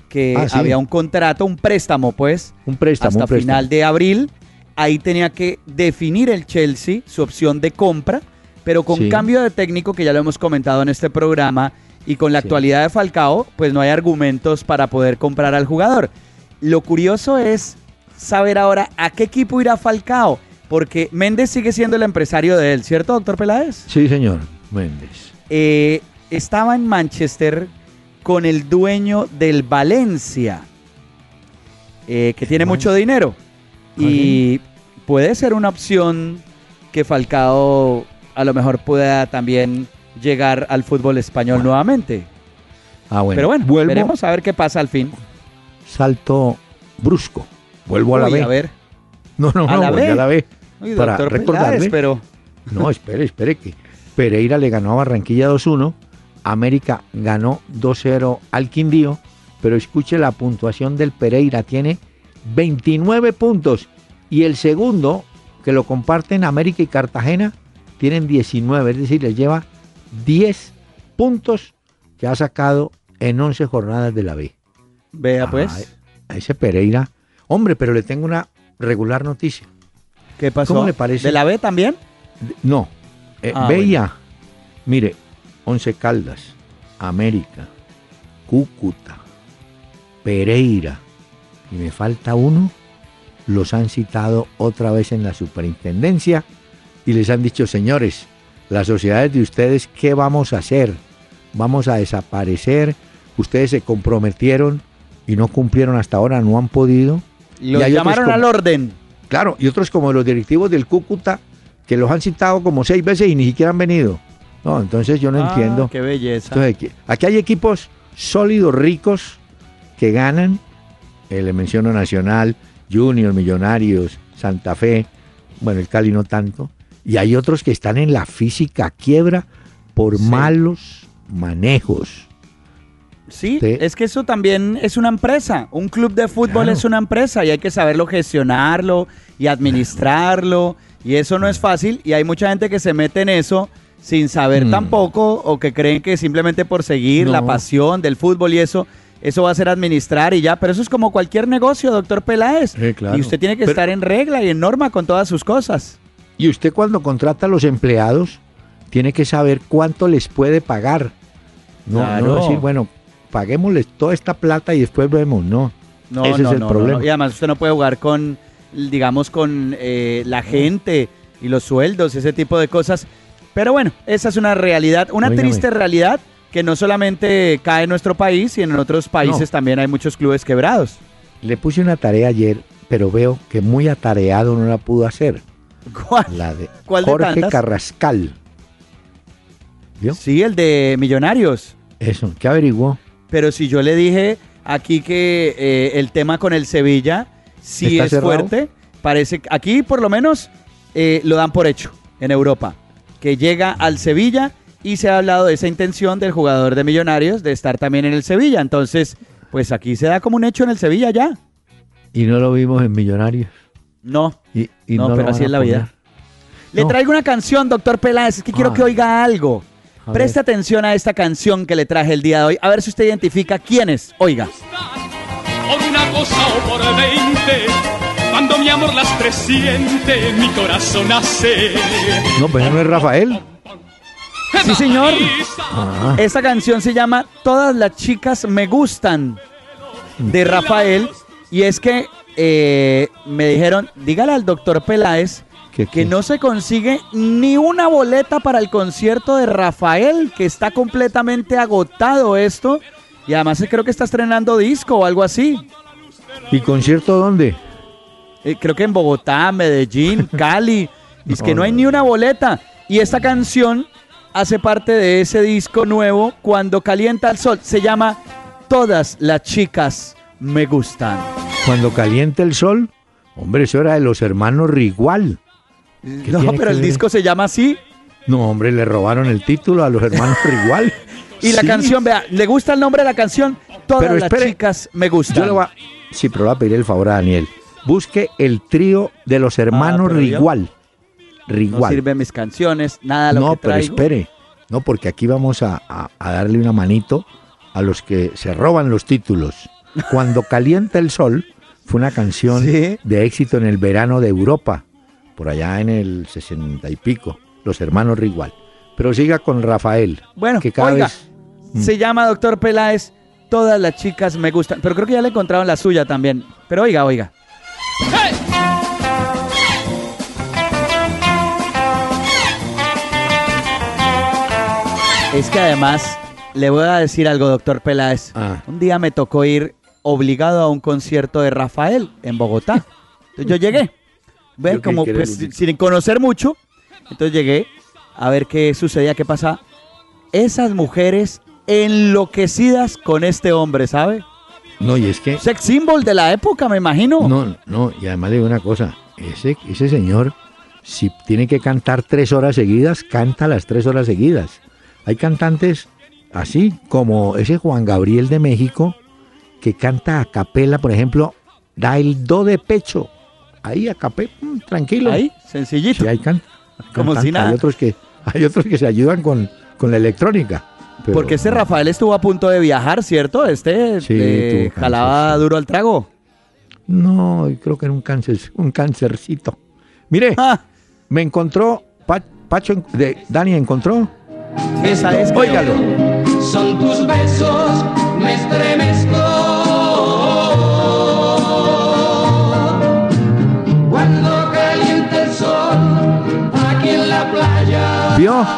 que Ah, sí. había un contrato, un préstamo, pues, Un préstamo, hasta un préstamo. final de abril. Ahí tenía que definir el Chelsea su opción de compra, pero con Sí. cambio de técnico, que ya lo hemos comentado en este programa, y con la Sí. actualidad de Falcao, pues no hay argumentos para poder comprar al jugador. Lo curioso es saber ahora a qué equipo irá Falcao, porque Méndez sigue siendo el empresario de él, ¿cierto, doctor Peláez? Sí, señor, Méndez. Eh, estaba en Manchester con el dueño del Valencia, eh, que tiene mucho dinero. Y puede ser una opción que Falcao a lo mejor pueda también llegar al fútbol español Bueno. nuevamente. Ah, bueno. Pero bueno, vuelvo, veremos a ver qué pasa al fin. salto brusco. Vuelvo a la B. a ver. No, no, ¿a no, la volví B? a la B. Uy, Para recordarle. Pero No, espere, espere que Pereira le ganó a Barranquilla 2-1, América ganó 2-0 al Quindío, pero escuche la puntuación del Pereira, tiene 29 puntos y el segundo, que lo comparten América y Cartagena, tienen 19, es decir, les lleva 10 puntos que ha sacado en 11 jornadas de la B. vea pues. A ese Pereira, hombre, pero le tengo una regular noticia. ¿Qué pasó? ¿cómo le parece? ¿De la B también? No, eh, Ah, veía, mire, Once Caldas, América, Cúcuta, Pereira, y me falta uno, los han citado otra vez en la superintendencia y les han dicho, señores, las sociedades de ustedes, ¿qué vamos a hacer? Vamos a desaparecer, ustedes se comprometieron y no cumplieron hasta ahora, no han podido. y llamaron al orden. Claro, y otros como los directivos del Cúcuta, que los han citado como seis veces y ni siquiera han venido. No, entonces yo no Ah, entiendo. Qué belleza. Entonces, aquí, aquí hay equipos sólidos, ricos, que ganan. Eh, le menciono Nacional, Junior, Millonarios, Santa Fe, bueno, el Cali no tanto. Y hay otros que están en la física quiebra por Sí. malos manejos. Sí, es que eso también es una empresa. Un club de fútbol Claro. es una empresa y hay que saberlo gestionarlo y administrarlo. Y eso no es fácil. Y hay mucha gente que se mete en eso sin saber Mm. tampoco o que creen que simplemente por seguir la pasión del fútbol y eso, eso va a ser administrar y ya. Pero eso es como cualquier negocio, doctor Peláez. Claro. Y usted tiene que Pero- estar en regla y en norma con todas sus cosas. Y usted cuando contrata a los empleados, tiene que saber cuánto les puede pagar. No, no decir, bueno, paguémosles toda esta plata y después vemos. No, No, Ese no, es el no, problema. no. Y además usted no puede jugar con, digamos, con eh, la gente y los sueldos, ese tipo de cosas. Pero bueno, esa es una realidad, una triste realidad que no solamente cae en nuestro país, y en otros países también hay muchos clubes quebrados. Le puse una tarea ayer, pero veo que muy atareado no la pudo hacer. ¿Cuál? La de ¿Cuál Jorge? Carrascal. ¿Vio? Sí, el de Millonarios. Eso, ¿qué averiguó? Pero si yo le dije aquí que eh, el tema con el Sevilla sí ¿Está es cerrado? fuerte, parece que aquí por lo menos eh, lo dan por hecho en Europa, que llega al Sevilla y se ha hablado de esa intención del jugador de Millonarios de estar también en el Sevilla. Entonces, pues aquí se da como un hecho en el Sevilla ya. Y no lo vimos en Millonarios. No, Y, y No, pero van así a es la poner. vida. le No. traigo una canción, doctor Peláez, es que quiero Ah. que oiga algo. A Preste ver. atención a esta canción que le traje el día de hoy, a ver si usted identifica quién es. Oiga. por una cosa o por veinte. Cuando mi amor las presiente, mi corazón hace. No, pero no es Rafael. Sí, señor. Ah, Esta canción se llama Todas las chicas me gustan de Rafael. Y es que eh, me dijeron, dígale al doctor Peláez ¿Qué, que no se consigue ni una boleta para el concierto de Rafael, que está completamente agotado esto. Y además creo que está estrenando disco o algo así. ¿Y concierto dónde? Eh, creo que en Bogotá, Medellín, Cali. Es que No, hay ni una boleta. Y esta canción hace parte de ese disco nuevo, Cuando calienta el sol. Se llama Todas las chicas me gustan. Cuando caliente el sol. Hombre, eso era de los hermanos Rigual. No, pero el ver? disco se llama así. No, hombre, le robaron el título a los hermanos Rigual. Y la canción, vea, ¿le gusta el nombre de la canción? Todas Pero las espere, chicas me Yo gustan. le voy a... Sí, pero le voy a pedir el favor a Daniel. Busque el trío de los hermanos Ah, pero yo- Rigual. No sirven mis canciones, nada lo No, que pero traigo. espere. No, porque aquí vamos a, a- a darle una manito a los que se roban los títulos. Cuando calienta el sol fue una canción Sí. de éxito en el verano de Europa, por allá en el sesenta y pico, los hermanos Rigual. Pero siga con Rafael. Bueno, que cada oiga, vez- se llama Doctor Peláez. Todas las chicas me gustan. Pero creo que ya le encontraron la suya también. Pero oiga, oiga. Es que además, le voy a decir algo, doctor Peláez. Ah. Un día me tocó ir obligado a un concierto de Rafael en Bogotá. Entonces yo llegué. Ve, Yo creí como pues, sin conocer mucho. Entonces llegué a ver qué sucedía, qué pasa. Esas mujeres enloquecidas con este hombre, ¿sabe? No, y es que Sex symbol de la época, me imagino. No, no, y además le digo una cosa, ese, ese señor, si tiene que cantar tres horas seguidas, canta las tres horas seguidas. Hay cantantes así, como ese Juan Gabriel de México, que canta a capela, por ejemplo, da el do de pecho, ahí a capela, mm, tranquilo. Ahí, sencillito. Sí, hay can- Como si nada. Hay otros que, hay otros que se ayudan con, con la electrónica. pero- Porque este Rafael estuvo a punto de viajar, ¿cierto? Este Sí, eh, jalaba sí. duro al trago. No, creo que era un cáncer, un cáncercito. Mire, Ah, Me encontró, Pa- Pacho, de, Dani encontró. esa es. Óigalo. Son tus besos, me estremezco.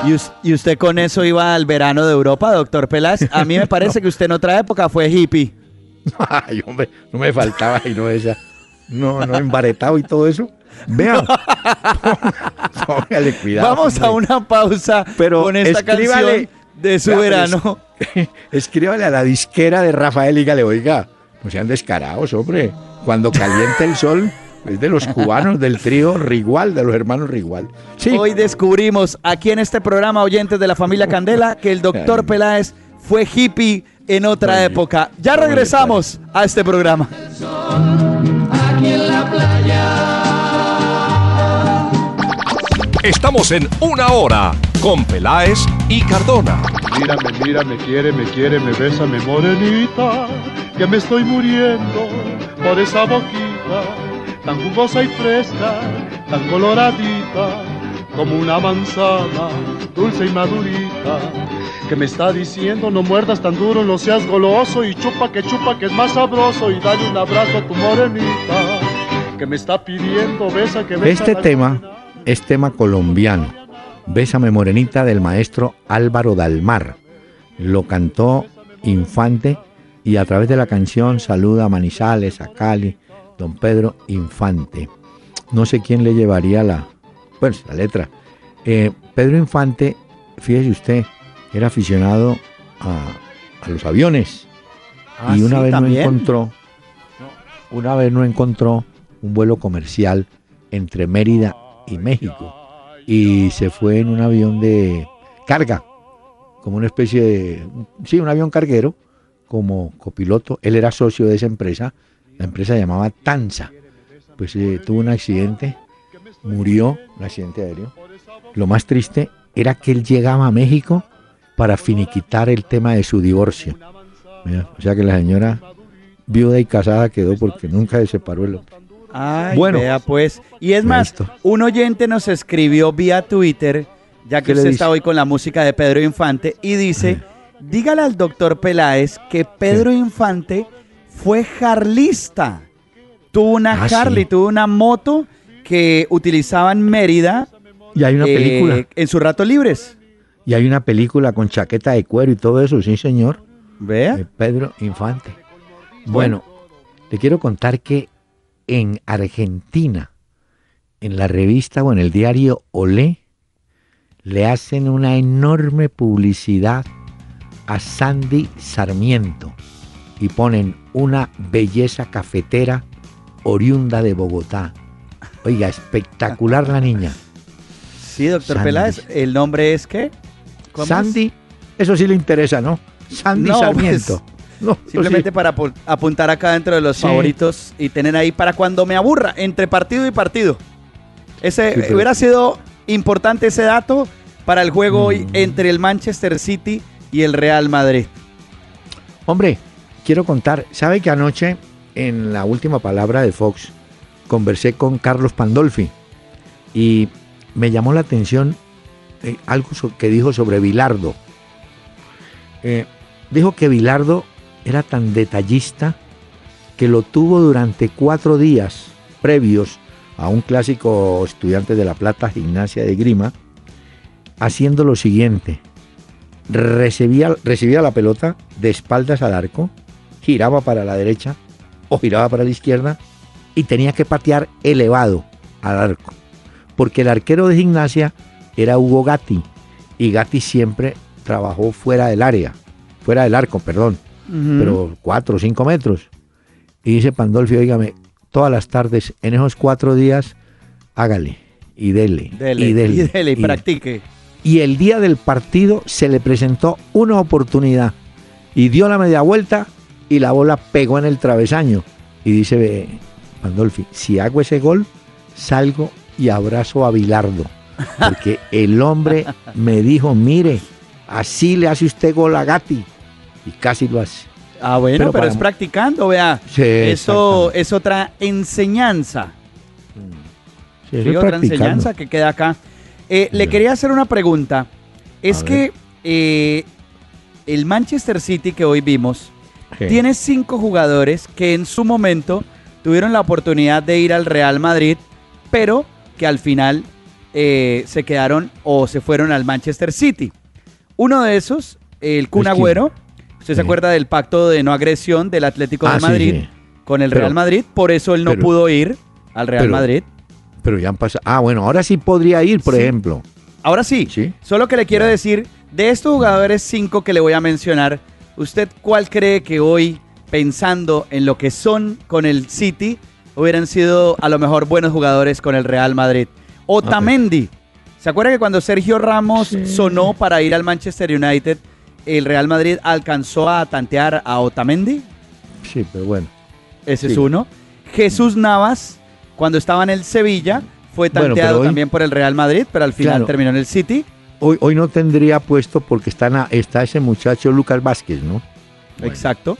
¿Y, us- y usted con eso iba al verano de Europa, doctor Peláez? A mí me parece que usted en otra época fue hippie. Ay, hombre, no me faltaba y no esa. No, no, embaretado y todo eso. Vean. Póngale cuidado. Vamos a hombre. una pausa Pero con esta escríbale- canción de su Vea, pero verano. Escríbale a la disquera de Rafael y dígale, oiga, no sean descarados, hombre. Cuando calienta el sol, es de los cubanos del trío Rigual, de los hermanos Rigual. Sí, Hoy descubrimos aquí en este programa, oyentes de la familia Candela, que el doctor. Peláez fue hippie en otra época. Ya regresamos a este programa. Estamos en Una Hora con Peláez y Cardona. Mírame, mírame, quiere, me quiere, me besa, me morenita, que me estoy muriendo por esa boquita, tan jugosa y fresca, tan coloradita, como una manzana, dulce y madurita, que me está diciendo no muerdas tan duro, no seas goloso y chupa que chupa que es más sabroso y dale un abrazo a tu morenita, que me está pidiendo besa que besa. este tema es tema colombiano. Bésame Morenita del maestro Álvaro Dalmar. Lo cantó Infante y a través de la canción saluda a Manizales, a Cali, don Pedro Infante. No sé quién le llevaría la, pues, la letra. Eh, Pedro Infante, fíjese usted, era aficionado a, a los aviones Ah, y una sí, vez también. no encontró, una vez no encontró un vuelo comercial entre Mérida y México y se fue en un avión de carga, como una especie de, sí, un avión carguero, como copiloto. Él era socio de esa empresa, la empresa se llamaba Tanza. Pues eh, tuvo un accidente, murió, un accidente aéreo. Lo más triste era que él llegaba a México para finiquitar el tema de su divorcio. Mira, o sea que la señora viuda y casada quedó porque nunca se separó el hombre. Ay, Bueno. vea pues. Y es más, un oyente nos escribió vía Twitter, ya que ¿Qué le usted está hoy con la música de Pedro Infante, y dice, dígale al doctor Peláez que Pedro Infante fue jarlista. Tuvo una Ah, sí. Tuvo una moto que utilizaba en Mérida Y hay una eh, película, en sus ratos libres. y hay una película con chaqueta de cuero y todo eso, sí señor. Vea. de Pedro Infante. Bueno, le quiero contar que en Argentina, en la revista o en el diario Olé, le hacen una enorme publicidad a Sandy Sarmiento y ponen una belleza cafetera oriunda de Bogotá. Oiga, espectacular la niña. Sí, doctor Sandy. Peláez, ¿el nombre es qué? Sandy, eso sí le interesa, ¿no? Sandy No, pues, Sarmiento. No, Simplemente sí. para apu- apuntar acá dentro de los Sí. favoritos y tener ahí para cuando me aburra, entre partido y partido. Ese Sí, pero- hubiera sido importante ese dato para el juego hoy Mm. entre el Manchester City y el Real Madrid. Hombre, quiero contar, ¿sabe que anoche en la última palabra de Fox conversé con Carlos Pandolfi y me llamó la atención eh, algo que dijo sobre Bilardo. Eh, dijo que Bilardo era tan detallista que lo tuvo durante cuatro días previos a un clásico estudiante de La Plata, Gimnasia de Grima, haciendo lo siguiente recibía, recibía la pelota de espaldas al arco, giraba para la derecha o giraba para la izquierda y tenía que patear elevado al arco. Porque el arquero de gimnasia era Hugo Gatti y Gatti siempre trabajó fuera del área, fuera del arco, perdón, pero cuatro o cinco metros. Y dice Pandolfi, oígame, todas las tardes, en esos cuatro días, hágale y dele, Dele, y dele. y dele, y y- practique. y el día del partido se le presentó una oportunidad y dio la media vuelta y la bola pegó en el travesaño. Y dice Pandolfi, si hago ese gol, salgo y abrazo a Bilardo. Porque el hombre me dijo, mire, así le hace usted gol a Gatti. Y casi lo hace. Ah, bueno, Pero es practicando, vea. Sí, Eso es otra enseñanza. Sí, Sí, es otra enseñanza que queda acá. Eh, le quería hacer una pregunta. Es A que eh, el Manchester City que hoy vimos Sí. tiene cinco jugadores que en su momento tuvieron la oportunidad de ir al Real Madrid, pero que al final eh, se quedaron o se fueron al Manchester City. Uno de esos, el Kun. Agüero, usted se acuerda del pacto de no agresión del Atlético Ah, de Madrid sí. con el Pero- Real Madrid, por eso él no pero- pudo ir al Real pero- Madrid. Pero ya han pasado. Ah, bueno, ahora sí podría ir, por ejemplo. Ahora sí, Sí. solo que le quiero decir, de estos jugadores cinco que le voy a mencionar, ¿usted cuál cree que hoy, pensando en lo que son con el City, hubieran sido a lo mejor buenos jugadores con el Real Madrid? Otamendi. ¿Se acuerda que cuando Sergio Ramos Sí. sonó para ir al Manchester United, el Real Madrid alcanzó a tantear a Otamendi? Sí, pero bueno. Ese es uno. Jesús Navas, cuando estaba en el Sevilla, fue tanteado hoy- también por el Real Madrid, pero al final Claro. terminó en el City. Hoy, hoy no tendría puesto porque está ese muchacho Lucas Vázquez, ¿no? Bueno. Exacto.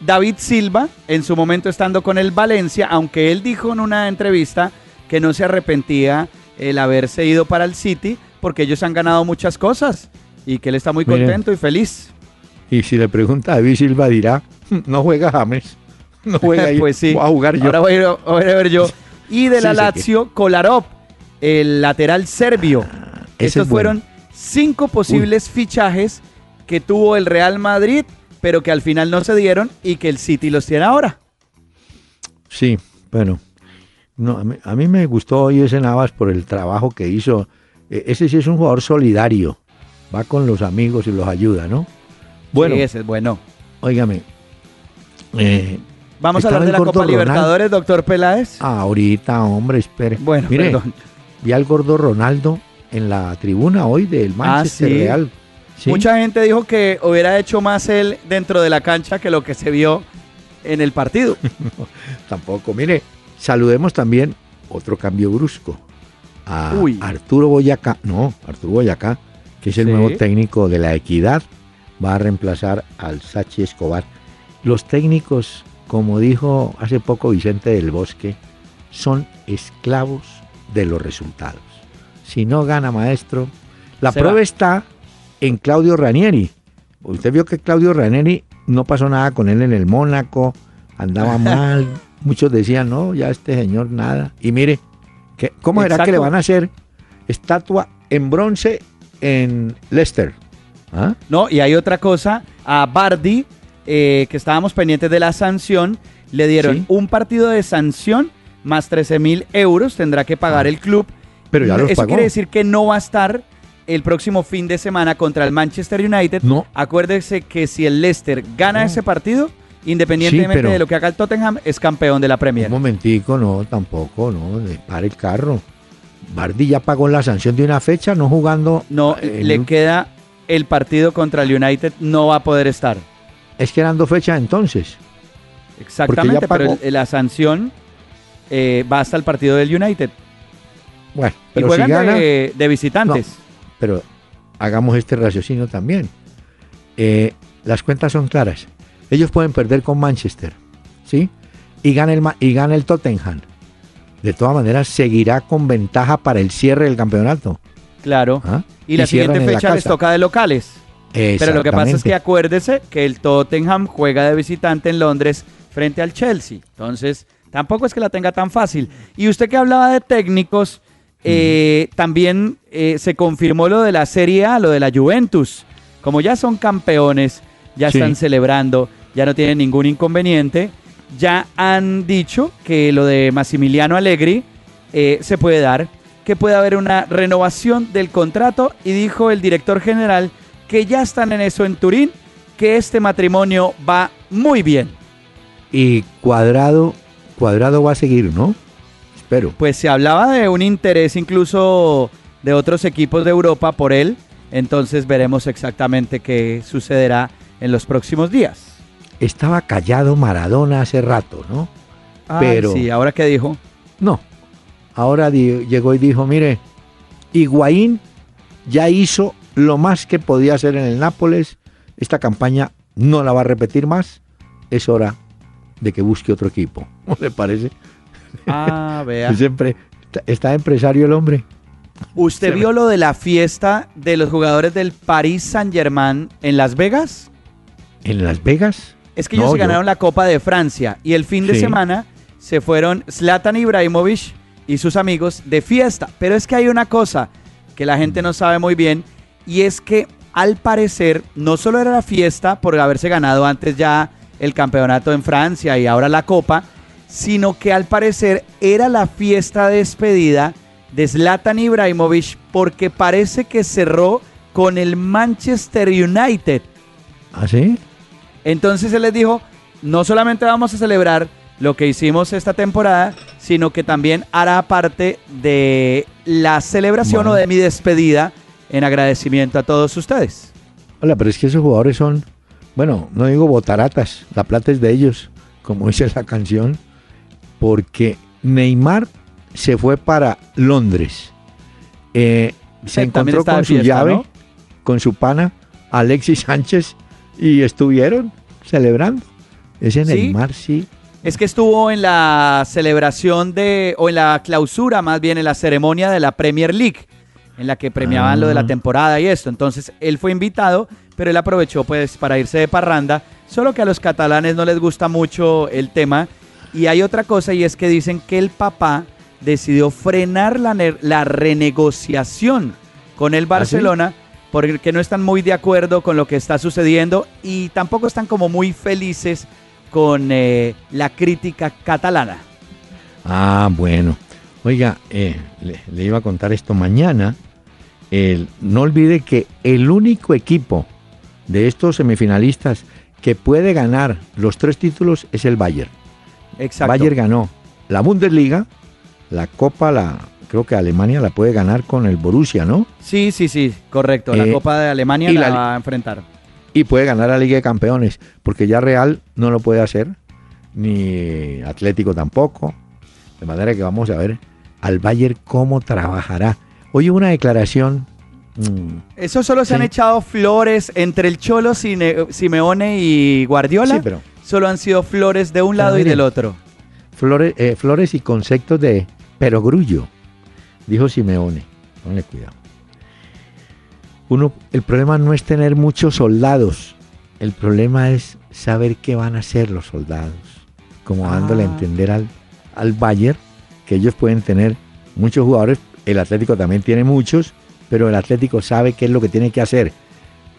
David Silva, en su momento estando con el Valencia, aunque él dijo en una entrevista que no se arrepentía el haberse ido para el City, porque ellos han ganado muchas cosas y que él está muy Miren. contento y feliz. Y si le pregunta a David Silva dirá, no juega James. No juega ahí. pues sí. Voy a jugar yo. Ahora voy a, ir, voy a ver yo. Y de la Sí, Lazio, Kolarov, el lateral serbio. Ah, Estos es bueno. fueron cinco posibles fichajes que tuvo el Real Madrid, pero que al final no se dieron y que el City los tiene ahora. Sí, bueno. No, a, mí, a mí me gustó hoy ese Navas por el trabajo que hizo. E- ese sí es un jugador solidario. Va con los amigos y los ayuda, ¿no? Bueno, Sí, ese es bueno. óigame. eh, Vamos a hablar de la Copa Ronaldo. Libertadores, doctor Peláez. ahorita, hombre, espere. bueno, Mire, perdón. vi al gordo Ronaldo en la tribuna hoy del Manchester Ah, sí. Real. Sí. Mucha gente dijo que hubiera hecho más él dentro de la cancha que lo que se vio en el partido. Tampoco. Mire, saludemos también otro cambio brusco. A Uy. Arturo Boyacá. No, Arturo Boyacá, que es el Sí. nuevo técnico de la Equidad, va a reemplazar al Sachi Escobar. Los técnicos, como dijo hace poco Vicente del Bosque, son esclavos de los resultados. Si no gana maestro, la Se prueba va. está en Claudio Ranieri. Usted vio que Claudio Ranieri no pasó nada con él en el Mónaco, andaba mal. Muchos decían, no, ya este señor nada. Y mire, ¿qué- ¿cómo era que le van a hacer estatua en bronce en Leicester? ¿Ah? No, y hay otra cosa. A Bardi, eh, que estábamos pendientes de la sanción, le dieron Sí. un partido de sanción más 13 mil euros. Tendrá que pagar Ah. el club. Pero ya los Eso pagó. quiere decir que no va a estar el próximo fin de semana contra el Manchester United. No. Acuérdese que si el Leicester gana No. ese partido, independientemente pero- de lo que haga el Tottenham, es campeón de la Premier. Un momentico, no, tampoco, no, de- para el carro. Bardi ya pagó la sanción de una fecha, no jugando. No, eh, le queda el partido contra el United, no va a poder estar. Es que eran dos fechas entonces. Exactamente, pero la sanción eh, va hasta el partido del United. Bueno, Y pero si juegan gana, de, de visitantes. pero hagamos este raciocinio también. Eh, las cuentas son claras. Ellos pueden perder con Manchester, ¿sí? Y gana el, y gana el Tottenham. De todas maneras, seguirá con ventaja para el cierre del campeonato. Claro. ¿ah? Y la siguiente la fecha les toca de locales. Pero lo que pasa es que acuérdese que el Tottenham juega de visitante en Londres frente al Chelsea. Entonces, tampoco es que la tenga tan fácil. Y usted que hablaba de técnicos, eh, también eh, se confirmó lo de la Serie A, lo de la Juventus. Como ya son campeones, ya Sí. están celebrando, ya no tienen ningún inconveniente, ya han dicho que lo de Massimiliano Allegri eh, se puede dar, que puede haber una renovación del contrato y dijo el director general que ya están en eso en Turín, que este matrimonio va muy bien. Y Cuadrado, Cuadrado va a seguir, ¿no? Espero. Pues se hablaba de un interés incluso de otros equipos de Europa por él, entonces veremos exactamente qué sucederá en los próximos días. Estaba callado Maradona hace rato, ¿no? Pero- sí, ahora qué dijo. No. Ahora llegó y dijo, mire, Higuaín ya hizo lo más que podía hacer en el Nápoles. Esta campaña no la va a repetir más. Es hora de que busque otro equipo. ¿No le parece? Ah, vea. Siempre está, empresario el hombre. ¿Usted Se vio lo de la fiesta de los jugadores del Paris Saint-Germain en Las Vegas? ¿En Las Vegas? Es que ellos No, yo- ganaron la Copa de Francia y el fin de Sí. semana se fueron Zlatan Ibrahimovic y sus amigos de fiesta. Pero es que hay una cosa que la gente no sabe muy bien y es que al parecer no solo era la fiesta por haberse ganado antes ya el campeonato en Francia y ahora la copa, sino que al parecer era la fiesta de despedida de Zlatan Ibrahimovic porque parece que cerró con el Manchester United. ¿Ah, sí? Entonces él les dijo, no solamente vamos a celebrar lo que hicimos esta temporada, sino que también hará parte de la celebración o de mi despedida en agradecimiento a todos ustedes. Hola, pero es que esos jugadores son, bueno, no digo botaratas, la plata es de ellos, como dice la canción, porque Neymar se fue para Londres. Eh, se encontró con su llave, con su pana, Alexis Sánchez, y estuvieron celebrando. Ese Neymar sí. Es que estuvo en la celebración de, o en la clausura más bien, en la ceremonia de la Premier League, en la que premiaban lo de la ah. temporada y esto. Entonces él fue invitado, pero él aprovechó pues para irse de parranda, solo que a los catalanes no les gusta mucho el tema. Y hay otra cosa y es que dicen que el papá decidió frenar la, la renegociación con el ¿Ah, Barcelona porque no están muy de acuerdo con lo que está sucediendo y tampoco están como muy felices con eh, la crítica catalana. Ah, bueno. Oiga, eh, le, iba a contar esto mañana. no olvide que el único equipo de estos semifinalistas que puede ganar los tres títulos es el Bayern. Exacto. Bayern ganó la Bundesliga, la Copa, la creo que Alemania la puede ganar con el Borussia, ¿no? Sí, sí, sí, correcto. La eh, Copa de Alemania la, va a enfrentar. Y puede ganar la Liga de Campeones, porque ya Real no lo puede hacer, ni Atlético tampoco. De manera que vamos a ver al Bayern cómo trabajará. Hoy una declaración. Mm, Eso solo se han echado flores entre el Cholo, Simeone y Guardiola. Sí, pero, solo han sido flores de un lado y del otro. Flores, eh, flores y conceptos de perogrullo dijo Simeone. Ponle cuidado. Uno, el problema no es tener muchos soldados, el problema es saber qué van a hacer los soldados. Como dándole a ah. entender al, al Bayern que ellos pueden tener muchos jugadores, el Atlético también tiene muchos, pero el Atlético sabe qué es lo que tiene que hacer.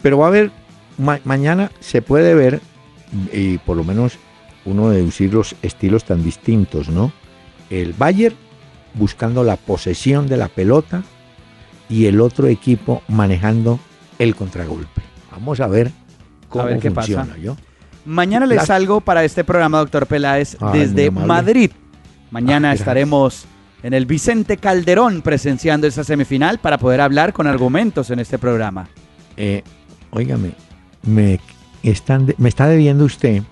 Pero va a haber, mañana se puede ver, y por lo menos uno deducir los estilos tan distintos, ¿no? El Bayern buscando la posesión de la pelota y el otro equipo manejando el contragolpe. Vamos a ver cómo funciona. Yo. Mañana les salgo para este programa, doctor Peláez, desde Madrid. Mañana ah, estaremos en el Vicente Calderón presenciando esa semifinal para poder hablar con argumentos en este programa. Eh, óigame, me, están me está debiendo usted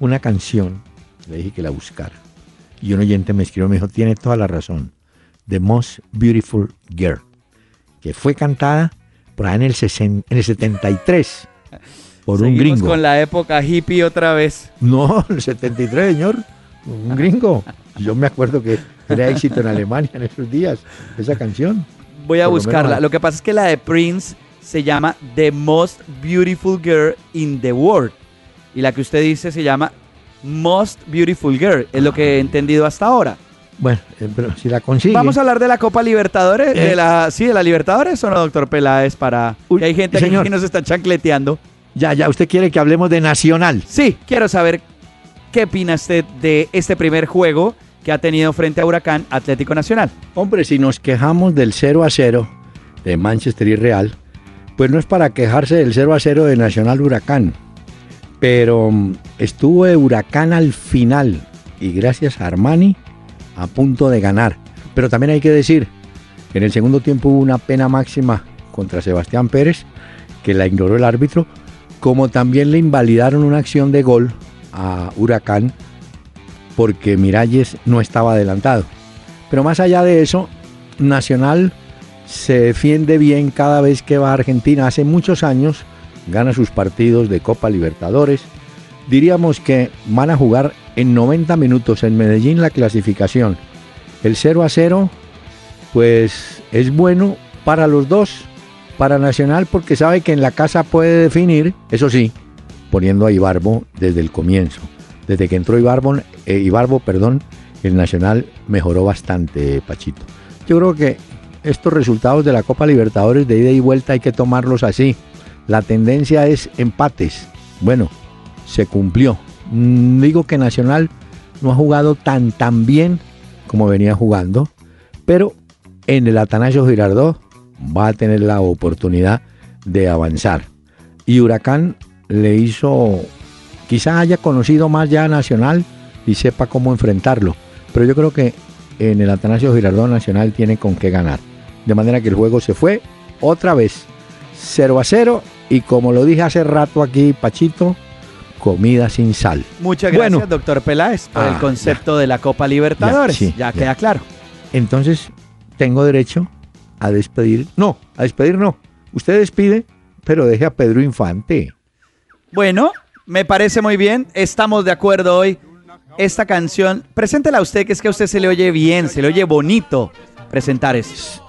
una canción. Le dije que la buscara y un oyente me escribió, me dijo, tiene toda la razón. The Most Beautiful Girl, que fue cantada por ahí en el, en el 73 por un gringo. con la época hippie otra vez. No, el 73, señor. Un gringo. Yo me acuerdo que era éxito en Alemania en esos días, esa canción. Voy a buscarla. Lo que pasa es que la de Prince se llama The Most Beautiful Girl in the World. Y la que usted dice se llama Most Beautiful Girl, es lo que he entendido hasta ahora. Bueno, eh, pero si la consigue. Vamos a hablar de la Copa Libertadores, de eh. la, sí, de la Libertadores o no, doctor Peláez, para que hay gente aquí que nos está chancleteando. Ya, ya, usted quiere que hablemos de Nacional. Sí, quiero saber qué opina usted de este primer juego que ha tenido frente a Huracán Atlético Nacional. Hombre, si nos quejamos del 0 a 0 de Manchester y Real, pues no es para quejarse del 0 a 0 de Nacional Huracán pero mm, estuvo de huracán al final y gracias a Armani a punto de ganar. Pero también hay que decir que en el segundo tiempo hubo una pena máxima contra Sebastián Pérez, que la ignoró el árbitro, como también le invalidaron una acción de gol a Huracán porque Miralles no estaba adelantado. Pero más allá de eso, Nacional se defiende bien cada vez que va a Argentina. Hace muchos años gana sus partidos de Copa Libertadores. Diríamos que van a jugar en 90 minutos en Medellín la clasificación. El 0 a 0, pues es bueno para los dos, para Nacional porque sabe que en la casa puede definir, eso sí, poniendo a Ibarbo desde el comienzo. Desde que entró Ibarbo, eh, Ibarbo perdón, el Nacional mejoró bastante, Pachito. Yo creo que estos resultados de la Copa Libertadores de ida y vuelta hay que tomarlos así. La tendencia es empates. Bueno, se cumplió. Mm, digo que Nacional no ha jugado tan tan bien como venía jugando, pero en el Atanasio Girardot va a tener la oportunidad de avanzar. Y Huracán le hizo, quizá haya conocido más ya a Nacional y sepa cómo enfrentarlo, pero yo creo que en el Atanasio Girardot Nacional tiene con qué ganar. De manera que el juego se fue otra vez 0 a 0 y como lo dije hace rato aquí, Pachito, comida sin sal. Muchas gracias, doctor Peláez, por el ah, concepto de la Copa Libertadores. Ya, ya queda claro. Entonces, tengo derecho a despedir. No, a despedir no. Usted despide, pero deje a Pedro Infante. Bueno, me parece muy bien. Estamos de acuerdo hoy. Esta canción, preséntela a usted, que es que a usted se le oye bien, se le oye bonito presentar eso.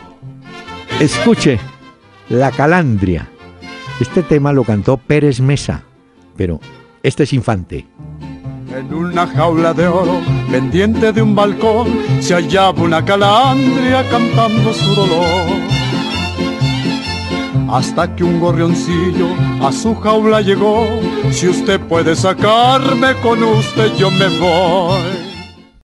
Escuche, La Calandria. Este tema lo cantó Pérez Mesa, pero este es Infante. En una jaula de oro, pendiente de un balcón, se hallaba una calandria cantando su dolor. Hasta que un gorrioncillo a su jaula llegó, si usted puede sacarme con usted, yo me voy.